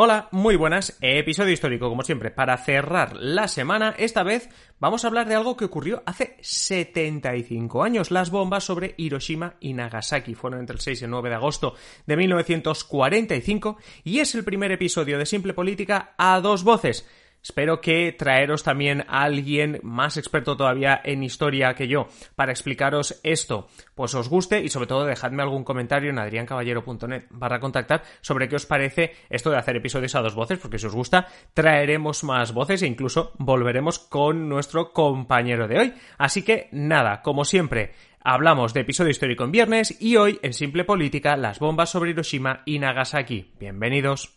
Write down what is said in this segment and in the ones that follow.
Hola, muy buenas. Episodio histórico, como siempre, para cerrar la semana. Esta vez vamos a hablar de algo que ocurrió hace 75 años. Las bombas sobre Hiroshima y Nagasaki fueron entre el 6 y el 9 de agosto de 1945 y es el primer episodio de Simple Política a dos voces. Espero que traeros también a alguien más experto todavía en historia que yo para explicaros esto, pues os guste y sobre todo dejadme algún comentario en adriancaballero.net barra contactar sobre qué os parece esto de hacer episodios a dos voces, porque si os gusta traeremos más voces e incluso volveremos con nuestro compañero de hoy. Así que nada, como siempre, Hablamos de episodio histórico en viernes y hoy en Simple Política las bombas sobre Hiroshima y Nagasaki. Bienvenidos.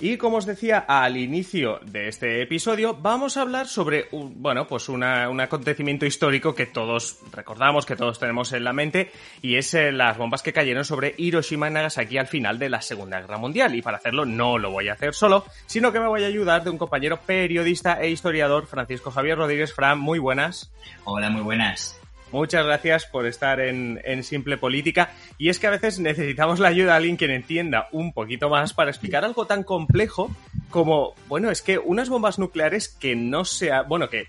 Y como os decía al inicio de este episodio, vamos a hablar sobre bueno, pues un acontecimiento histórico que todos recordamos, que todos tenemos en la mente, y es eh, las bombas que cayeron sobre Hiroshima y Nagasaki al final de la Segunda Guerra Mundial. Y para hacerlo no lo voy a hacer solo, sino que me voy a ayudar de un compañero periodista e historiador, Francisco Javier Rodríguez. Fran, muy buenas. Hola, muy buenas. Muchas gracias por estar en, Simple Política. Y es que a veces necesitamos la ayuda de alguien que entienda un poquito más para explicar algo tan complejo como, bueno, es que unas bombas nucleares que no sea, bueno, que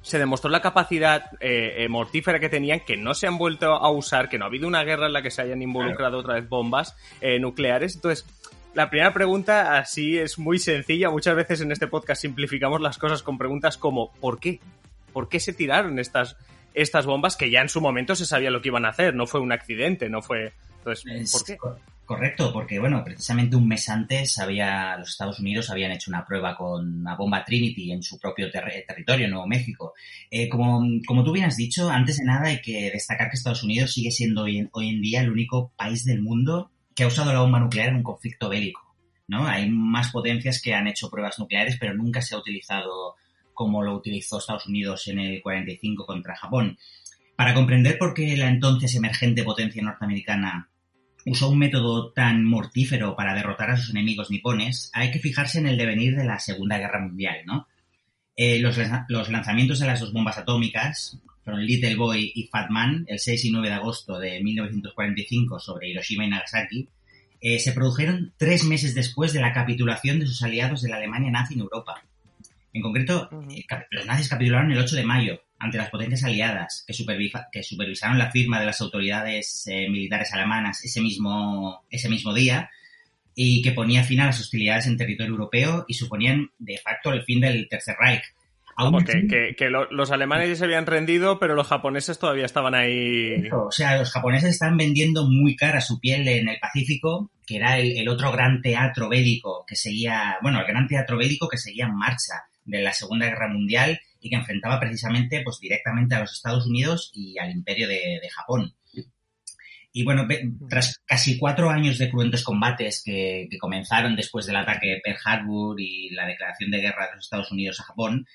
se demostró la capacidad eh, eh, mortífera que tenían, que no se han vuelto a usar, que no ha habido una guerra en la que se hayan involucrado otra vez bombas eh, nucleares. Entonces, la primera pregunta así es muy sencilla. Muchas veces en este podcast simplificamos las cosas con preguntas como ¿por qué? ¿Por qué se tiraron estas, estas bombas que ya en su momento se sabía lo que iban a hacer, no fue un accidente, no fue... Entonces, ¿por qué? Correcto, porque bueno, precisamente un mes antes había, los Estados Unidos habían hecho una prueba con la bomba Trinity en su propio territorio, Nuevo México. Eh, como, como tú bien has dicho, antes de nada hay que destacar que Estados Unidos sigue siendo hoy hoy en día el único país del mundo que ha usado la bomba nuclear en un conflicto bélico. ¿no? Hay más potencias que han hecho pruebas nucleares, pero nunca se ha utilizado como lo utilizó Estados Unidos en el 45 contra Japón. Para comprender por qué la entonces emergente potencia norteamericana usó un método tan mortífero para derrotar a sus enemigos nipones, hay que fijarse en el devenir de la Segunda Guerra Mundial, ¿no? Eh, los, lanzamientos de las dos bombas atómicas, fueron Little Boy y Fat Man, el 6 y 9 de agosto de 1945 sobre Hiroshima y Nagasaki, eh, se produjeron tres meses después de la capitulación de sus aliados de la Alemania nazi en Europa. En concreto, eh, los nazis capitularon el 8 de mayo ante las potencias aliadas que, supervisaron la firma de las autoridades eh, militares alemanas ese mismo, ese mismo día y que ponía fin a las hostilidades en territorio europeo y suponían de facto el fin del Tercer Reich. Porque que, los alemanes ya se habían rendido, pero los japoneses todavía estaban ahí. o sea, los japoneses están vendiendo muy cara su piel en el Pacífico, que era el, el, otro gran teatro bélico que seguía, bueno, el gran teatro bélico que seguía en marcha de la Segunda Guerra Mundial y que enfrentaba precisamente pues directamente a los Estados Unidos y al imperio de, Japón. Y bueno, tras casi cuatro años de cruentos combates que, comenzaron después del ataque de Pearl Harbor y la declaración de guerra de los Estados Unidos a Japón,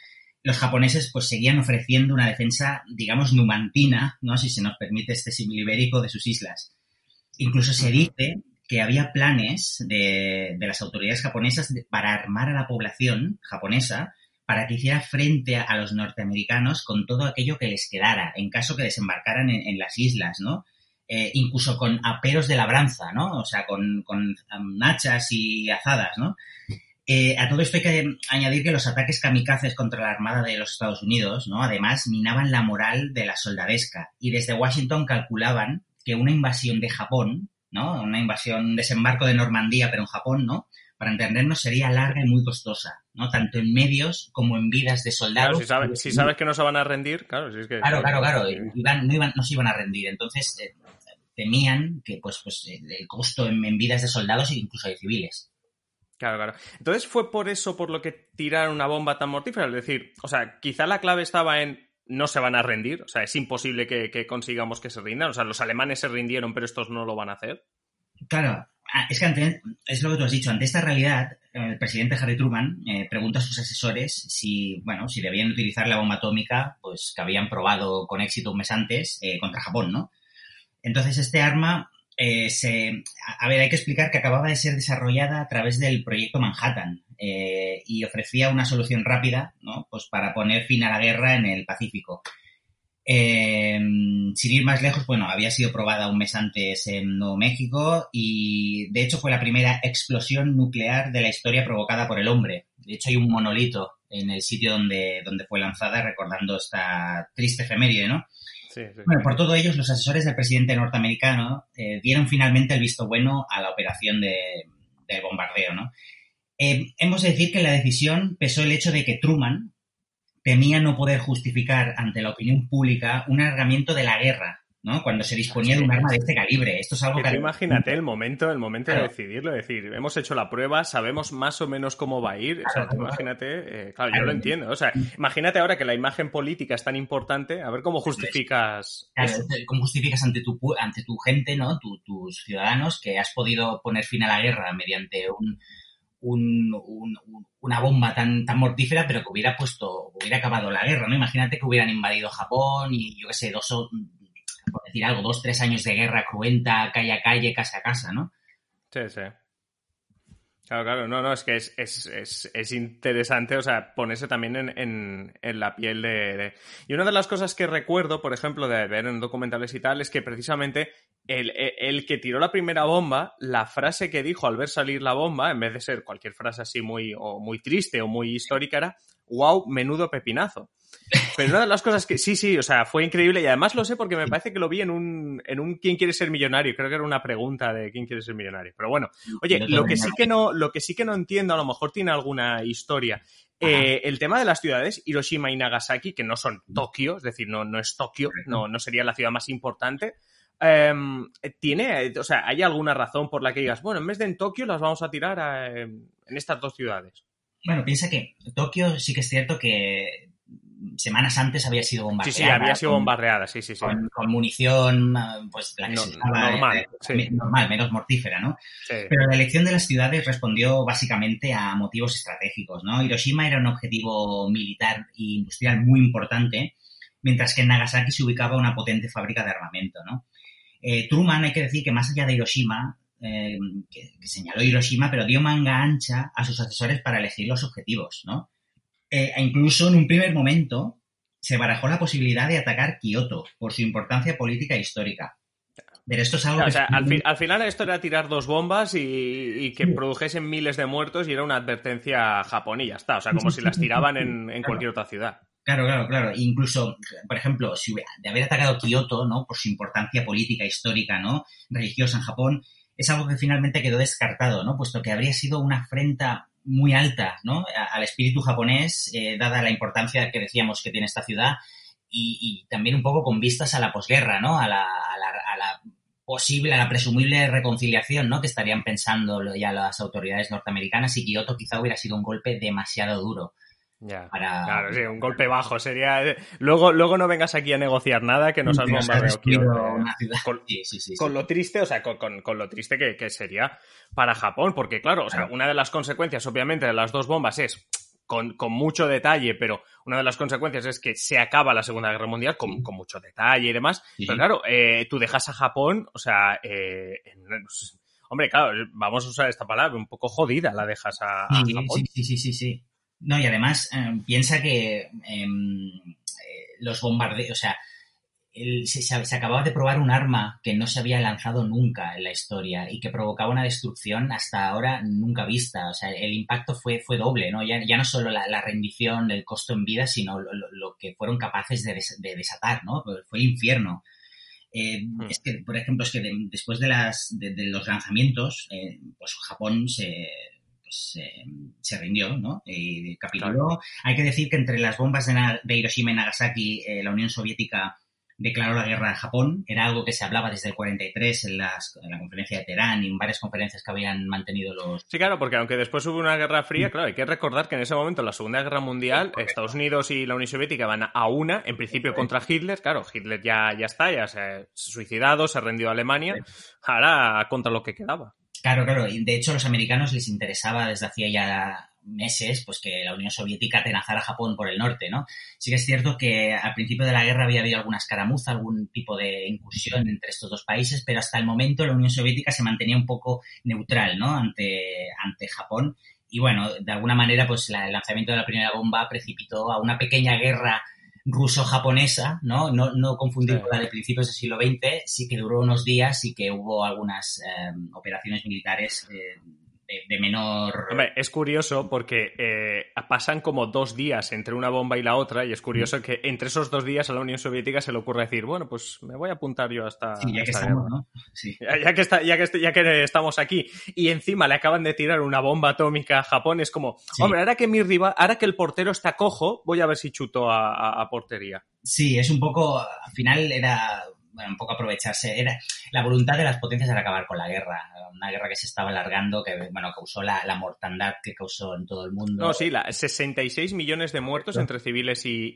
los japoneses pues seguían ofreciendo una defensa, digamos, numantina, ¿no? Si se nos permite este símil ibérico de sus islas. Incluso se dice que había planes de, de las autoridades japonesas para armar a la población japonesa para que hiciera frente a, los norteamericanos con todo aquello que les quedara en caso que desembarcaran en, las islas, ¿no? Eh, incluso con aperos de labranza, ¿no? O sea, con, con hachas y azadas, ¿no? Eh, a todo esto hay que añadir que los ataques kamikazes contra la Armada de los Estados Unidos, ¿no? Además, minaban la moral de la soldadesca y desde Washington calculaban que una invasión de Japón, ¿no? Una invasión, desembarco de Normandía, pero en Japón, ¿no? para entendernos, sería larga y muy costosa, ¿no? Tanto en medios como en vidas de soldados. si, sabes, que no se van a rendir, claro, si es que... Claro, claro, claro, no, iban, no se iban a rendir. Entonces, eh, temían que, pues, pues el costo en, vidas de soldados e incluso de civiles. Claro, claro. Entonces, ¿fue por eso por lo que tiraron una bomba tan mortífera? Es decir, o sea, quizá la clave estaba en no se van a rendir, o sea, es imposible que, consigamos que se rindan. O sea, los alemanes se rindieron, pero estos no lo van a hacer. Claro, ah, es que ante, es lo que tú has dicho, ante esta realidad, el presidente Harry Truman eh, pregunta a sus asesores si, bueno, si debían utilizar la bomba atómica, pues que habían probado con éxito un mes antes eh, contra Japón, ¿no? Entonces este arma eh, se, a ver, hay que explicar que acababa de ser desarrollada a través del proyecto Manhattan eh, y ofrecía una solución rápida, ¿no? Pues para poner fin a la guerra en el Pacífico. Eh, sin ir más lejos, bueno, había sido probada un mes antes en Nuevo México y de hecho fue la primera explosión nuclear de la historia provocada por el hombre. De hecho hay un monolito en el sitio donde, donde fue lanzada recordando esta triste efeméride, ¿no? Bueno, por todo ello, los asesores del presidente norteamericano eh, dieron finalmente el visto bueno a la operación de, bombardeo, ¿no? Eh, hemos de decir que la decisión pesó el hecho de que Truman temía no poder justificar ante la opinión pública un alargamiento de la guerra ¿no? Cuando se disponía de un arma de este calibre. Esto es algo que... imagínate el momento, el momento de decidirlo, decir, hemos hecho la prueba, sabemos más o menos cómo va a ir. o sea, imagínate, eh, claro, yo lo entiendo. O sea, imagínate ahora que la imagen política es tan importante, a ver cómo justificas. cómo justificas ante tu, ante tu gente, ¿no? tus ciudadanos, que has podido poner fin a la guerra mediante un, un, una bomba tan, tan mortífera, pero que hubiera puesto, hubiera acabado la guerra, ¿no? Imagínate que hubieran invadido Japón y yo qué sé, dos, decir algo, dos, tres años de guerra cruenta, calle a calle, casa a casa, ¿no? Sí, sí. Claro, claro, no, no, es que es, es, es, es interesante, o sea, ponerse también en, en, en la piel de, Y una de las cosas que recuerdo, por ejemplo, de ver en documentales y tal, es que precisamente el, el, que tiró la primera bomba, la frase que dijo al ver salir la bomba, en vez de ser cualquier frase así muy, o muy triste o muy histórica, era, wow, menudo pepinazo. Pero una de las cosas que sí, sí, o sea, fue increíble y además lo sé porque me parece que lo vi en un, en un ¿Quién quiere ser millonario? Creo que era una pregunta de ¿Quién quiere ser millonario? Pero bueno, oye, lo que sí que no, lo que sí que no entiendo, a lo mejor tiene alguna historia. Eh, el tema de las ciudades, Hiroshima y Nagasaki, que no son Tokio, es decir, no, no es Tokio, no, no sería la ciudad más importante. Em, tiene, o sea, ¿hay alguna razón por la que digas, bueno, en vez de en Tokio las vamos a tirar en estas dos ciudades? Bueno, piensa que Tokio sí que es cierto que semanas antes había sido bombardeada. Sí, sí, había sido bombardeada, sí, sí, sí. Con, munición, pues la que se normal, eh, normal, menos mortífera, ¿no? Pero la elección de las ciudades respondió básicamente a motivos estratégicos, ¿no? Hiroshima era un objetivo militar e industrial muy importante, mientras que en Nagasaki se ubicaba una potente fábrica de armamento, ¿no? Eh, Truman, hay que decir que más allá de Hiroshima, eh, que, que, señaló Hiroshima, pero dio manga ancha a sus asesores para elegir los objetivos, ¿no? Eh, e incluso en un primer momento se barajó la posibilidad de atacar Kioto por su importancia política e histórica. Pero esto es algo o sea, al, final esto era tirar dos bombas y, que produjesen miles de muertos y era una advertencia y ya está. O sea, como si las tiraban en, cualquier otra ciudad. Claro, claro, claro. Incluso, por ejemplo, si de haber atacado Kioto, ¿no? Por su importancia política, histórica, ¿no? Religiosa en Japón, es algo que finalmente quedó descartado, ¿no? Puesto que habría sido una afrenta muy alta ¿no? al espíritu japonés, eh, dada la importancia que decíamos que tiene esta ciudad, y, también un poco con vistas a la posguerra, ¿no? A la, a la, a la posible, a la presumible reconciliación, ¿no? Que estarían pensando ya las autoridades norteamericanas y Kioto quizá hubiera sido un golpe demasiado duro. Ya, Claro, sí, un golpe bajo sería. Luego, luego no vengas aquí a negociar nada que nos has bombardeado. Con, con, lo triste, o sea, con, con lo triste que, que, sería para Japón, porque claro, o sea, una de las consecuencias, obviamente, de las dos bombas es. Con, mucho detalle, pero una de las consecuencias es que se acaba la Segunda Guerra Mundial con, mucho detalle y demás. Pero claro, eh, tú dejas a Japón, o sea, eh, hombre, claro, vamos a usar esta palabra, un poco jodida la dejas a, a Japón. Sí, sí, sí, sí. No, y además em, piensa que em, eh, los bombardeos, o sea, se, acababa de probar un arma que no se había lanzado nunca en la historia y que provocaba una destrucción hasta ahora nunca vista. O sea, el impacto fue, fue doble, ¿no? Ya, ya no solo la, rendición, el costo en vida, sino lo, que fueron capaces de, desatar, ¿no? Fue el infierno. Eh, hmm. Es que, por ejemplo, es que después de, las, de, los lanzamientos, eh, pues Japón se pues, se rindió, ¿no? Y capituló. Hay que decir que entre las bombas de, Hiroshima y Nagasaki, eh, la Unión Soviética declaró la guerra a Japón. Era algo que se hablaba desde el 43 en, las, en la conferencia de Teherán y en varias conferencias que habían mantenido los... Sí, claro, porque aunque después hubo una guerra fría, claro, hay que recordar que en ese momento, en la Segunda Guerra Mundial, Estados Unidos y la Unión Soviética van a una, en principio contra Hitler. Claro, Hitler ya, ya está, ya se ha suicidado, se ha rendido a Alemania. Ahora contra lo que quedaba. Claro, claro. Y de hecho, a los americanos les interesaba desde hacía ya meses, pues que la Unión Soviética atenazara a Japón por el norte, ¿no? Sí que es cierto que al principio de la guerra había habido alguna escaramuza, algún tipo de incursión entre estos dos países, pero hasta el momento la Unión Soviética se mantenía un poco neutral, ¿no? Ante, ante Japón. Y bueno, de alguna manera, pues el lanzamiento de la primera bomba precipitó a una pequeña guerra ruso-japonesa, ¿no? ¿no? No confundir con la de principios del siglo XX, sí que duró unos días y que hubo algunas eh, operaciones militares eh, de, menor... Hombre, es curioso porque eh, pasan como dos días entre una bomba y la otra y es curioso que entre esos dos días a la Unión Soviética se le ocurre decir, bueno, pues me voy a apuntar yo hasta... Sí, ya que estamos, ¿no? Sí. Ya, que está, ya, que, ya que estamos aquí y encima le acaban de tirar una bomba atómica a Japón, es como, hombre, ahora que mi rival, ahora que el portero está cojo, voy a ver si chuto a portería. Sí, es un poco, al final era bueno, un poco aprovecharse. Era, la voluntad de las potencias era acabar con la guerra. Una guerra que se estaba alargando, que bueno, causó la, mortandad que causó en todo el mundo. No, sí, la, 66 millones de muertos entre civiles y,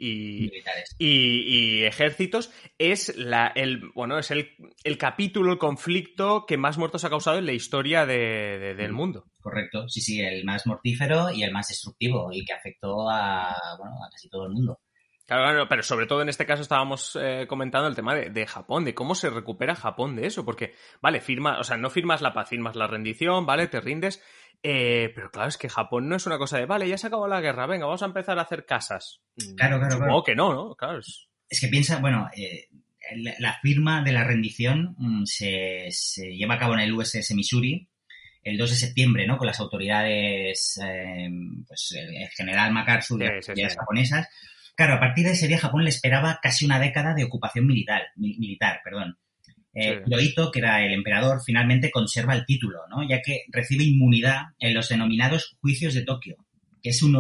y, ejércitos. Es la, el, bueno, es el, el, capítulo, el conflicto que más muertos ha causado en la historia del mm, mundo. Correcto, sí, sí, el más mortífero y el más destructivo y que afectó a, bueno, a casi todo el mundo. Claro, pero sobre todo en este caso estábamos eh, comentando el tema de, Japón, de cómo se recupera Japón de eso, porque, vale, firma, o sea, no firmas la paz, firmas la rendición, vale, te rindes, eh, pero claro, es que Japón no es una cosa de, vale, ya se acabó la guerra, venga, vamos a empezar a hacer casas. Claro, claro, Supongo que no, ¿no? Claro. Es... que piensa, bueno, eh, la, firma de la rendición mm, se, lleva a cabo en el USS Missouri, el 2 de septiembre, ¿no? Con las autoridades, pues el general MacArthur y las japonesas. Claro, a partir de ese día Japón le esperaba casi una década de ocupación militar, militar perdón. Eh, Hirohito, que era el emperador, finalmente conserva el título, ¿no? ya que recibe inmunidad en los denominados juicios de Tokio, que es un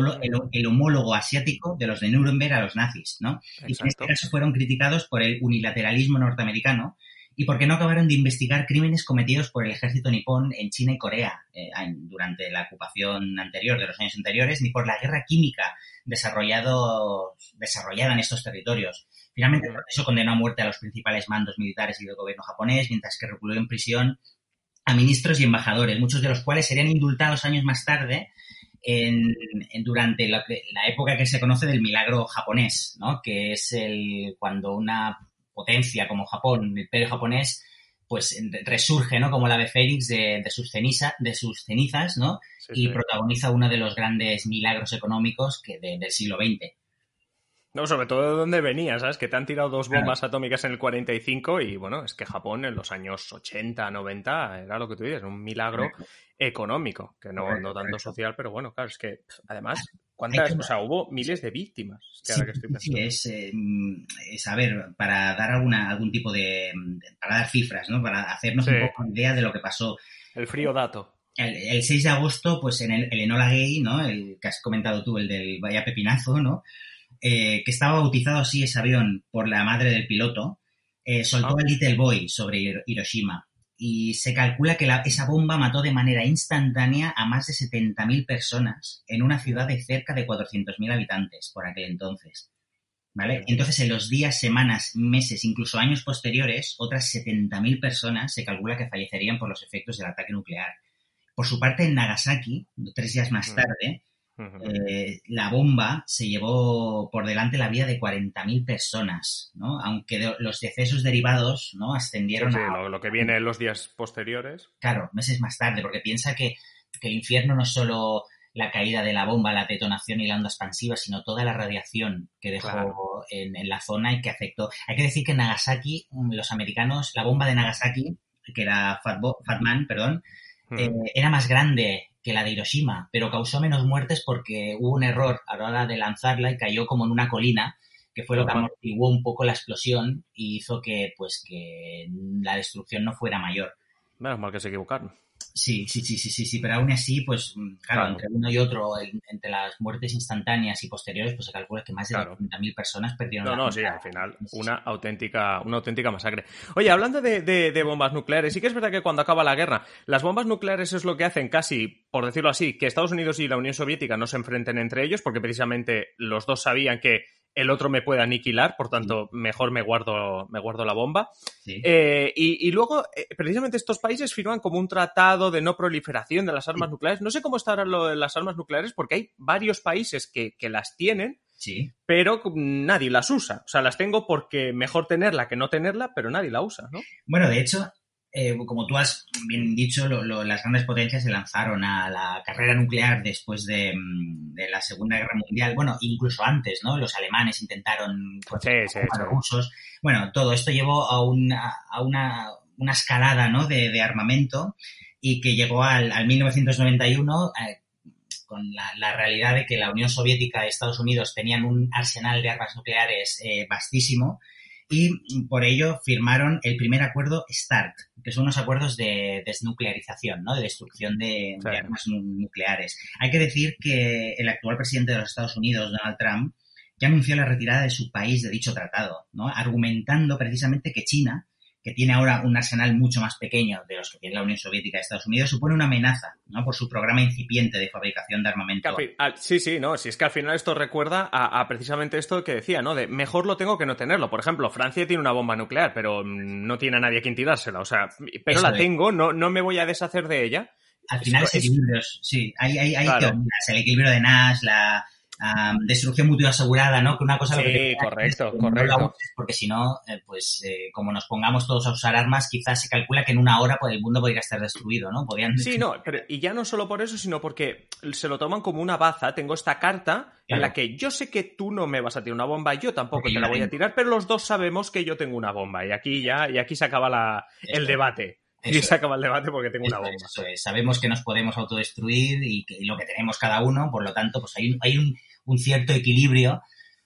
el, homólogo asiático de los de Nuremberg a los nazis, ¿no? Y en este caso fueron criticados por el unilateralismo norteamericano y porque no acabaron de investigar crímenes cometidos por el ejército nipón en China y Corea eh, durante la ocupación anterior de los años anteriores, ni por la guerra química desarrollado, desarrollada en estos territorios. Finalmente, por eso condenó a muerte a los principales mandos militares y del gobierno japonés, mientras que recluyó en prisión a ministros y embajadores, muchos de los cuales serían indultados años más tarde en, durante la, la, época que se conoce del milagro japonés, ¿no? que es el cuando una potencia como Japón, el imperio japonés, pues resurge, ¿no? Como la ave Félix de, sus, ceniza, de sus cenizas, ¿no? y protagoniza uno de los grandes milagros económicos que del siglo XX. No, sobre todo de dónde venía, ¿sabes? Que te han tirado dos bombas atómicas en el 45 y bueno, es que Japón en los años 80, 90 era lo que tú dices, un milagro económico, que no, no tanto social, pero bueno, claro, es que además, ¿cuántas? O sea, hubo miles de víctimas. sí, es, eh, es, a ver, para dar alguna, algún tipo de, para dar cifras, ¿no? Para hacernos un poco idea de lo que pasó. El frío dato. El, 6 de agosto, pues en el, el Enola Gay, ¿no? El que has comentado tú, el del Vaya Pepinazo, ¿no? Eh, que estaba bautizado así ese avión por la madre del piloto, eh, soltó el Little Boy sobre Hiroshima. Y se calcula que esa bomba mató de manera instantánea a más de 70.000 personas en una ciudad de cerca de 400.000 habitantes por aquel entonces. ¿Vale? Entonces, en los días, semanas, meses, incluso años posteriores, otras 70.000 personas se calcula que fallecerían por los efectos del ataque nuclear. Por su parte, en Nagasaki, tres días más tarde, eh, la bomba se llevó por delante la vida de 40.000 personas, ¿no? Aunque los decesos derivados, ¿no? Ascendieron a... Lo, que viene en los días posteriores. Claro, meses más tarde, porque piensa que, el infierno no es solo la caída de la bomba, la detonación y la onda expansiva, sino toda la radiación que dejó en, la zona y que afectó. Hay que decir que en Nagasaki, mm, los americanos, la bomba de Nagasaki, que era Fatman, perdón, eh, era más grande que la de Hiroshima, pero causó menos muertes porque hubo un error a la hora de lanzarla y cayó como en una colina, que fue lo que amortiguó un poco la explosión y hizo que, pues, que la destrucción no fuera mayor. Menos mal que se equivocaron. Sí, sí, sí, sí, sí, sí, pero aún así, pues, mm, claro, entre uno y otro, entre las muertes instantáneas y posteriores, pues se calcula que más de claro. 50.000 personas perdieron No, no, sí, al final, una auténtica, una auténtica masacre. Oye, hablando de, de, bombas nucleares, sí que es verdad que cuando acaba la guerra, las bombas nucleares es lo que hacen casi, por decirlo así, que Estados Unidos y la Unión Soviética no se enfrenten entre ellos, porque precisamente los dos sabían que el otro me puede aniquilar, por tanto, mejor me guardo, me guardo la bomba. Eh, y, luego, eh, precisamente estos países firman como un tratado de no proliferación de las armas nucleares. No sé cómo está ahora lo de las armas nucleares, porque hay varios países que, que las tienen, sí. pero nadie las usa. O sea, las tengo porque mejor tenerla que no tenerla, pero nadie la usa, ¿no? Bueno, de hecho, eh, como tú has bien dicho, las grandes potencias se lanzaron a la carrera nuclear después de, mm, la Segunda Guerra Mundial. Bueno, incluso antes, ¿no? Los alemanes intentaron sí, sí, a los rusos. Bueno, todo esto llevó a una, a una, una escalada, ¿no? De, armamento y que llegó al, al 1991 eh, con la, realidad de que la Unión Soviética y Estados Unidos tenían un arsenal de armas nucleares eh, vastísimo y por ello firmaron el primer acuerdo START, que son unos acuerdos de desnuclearización, ¿no? de destrucción de, armas nucleares. Hay que decir que el actual presidente de los Estados Unidos, Donald Trump, ya anunció la retirada de su país de dicho tratado, ¿no? argumentando precisamente que China que tiene ahora un arsenal mucho más pequeño de los que tiene la Unión Soviética de Estados Unidos, supone una amenaza, ¿no? Por su programa incipiente de fabricación de armamento. Sí, sí, no, si es que al final esto recuerda a, precisamente esto que decía, ¿no? De mejor lo tengo que no tenerlo. Por ejemplo, Francia tiene una bomba nuclear, pero no tiene a nadie a quien tirársela, o sea, pero la tengo, no, no me voy a deshacer de ella. Al final es, equilibrios, sí, hay, hay, hay el equilibrio de Nash, la, destrucción mutua asegurada, ¿no? Que una cosa sí, lo que correcto, correcto. porque si no, eh, pues eh, como nos pongamos todos a usar armas, quizás se calcula que en una hora pues, el mundo podría estar destruido, ¿no? Podrían... Sí, no, pero y ya no solo por eso, sino porque se lo toman como una baza. Tengo esta carta en la que yo sé que tú no me vas a tirar una bomba, yo tampoco te la voy a tirar, pero los dos sabemos que yo tengo una bomba y aquí ya y aquí se acaba la, el debate. y se acaba el debate porque tengo una bomba. Sabemos que nos podemos autodestruir y, que, lo que tenemos cada uno, por lo tanto, pues hay hay un, un cierto equilibrio,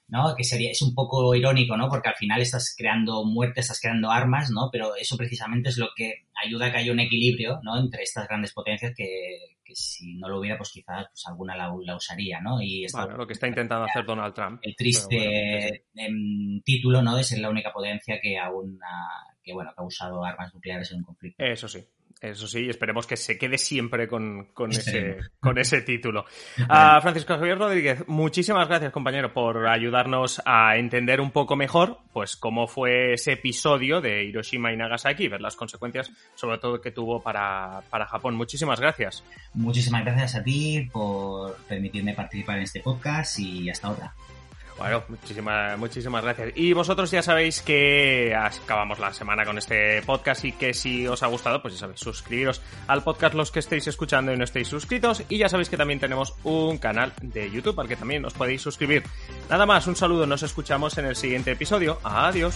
¿no? Que sería, es un poco irónico, ¿no? Porque al final estás creando muerte, estás creando armas, ¿no? Pero eso precisamente es lo que ayuda a que haya un equilibrio, ¿no? Entre estas grandes potencias que, si no lo hubiera, pues quizás pues alguna la, usaría, ¿no? Y lo que está intentando hacer Donald Trump. El triste em, título, ¿no? De ser la única potencia que aún ha, que, bueno, que ha usado armas nucleares en un conflicto. Eso sí. Eso sí, esperemos que se quede siempre con, ese, con ese título. A Francisco Javier Rodríguez, muchísimas gracias, compañero, por ayudarnos a entender un poco mejor pues cómo fue ese episodio de Hiroshima y Nagasaki y ver las consecuencias, sobre todo que tuvo para, para Japón. Muchísimas gracias. Muchísimas gracias a ti por permitirme participar en este podcast y hasta ahora. Bueno, muchísimas, muchísimas gracias. Y vosotros ya sabéis que acabamos la semana con este podcast y que si os ha gustado, pues ya sabéis, suscribiros al podcast los que estéis escuchando y no estéis suscritos. Y ya sabéis que también tenemos un canal de YouTube al que también os podéis suscribir. Nada más, un saludo, nos escuchamos en el siguiente episodio. Adiós.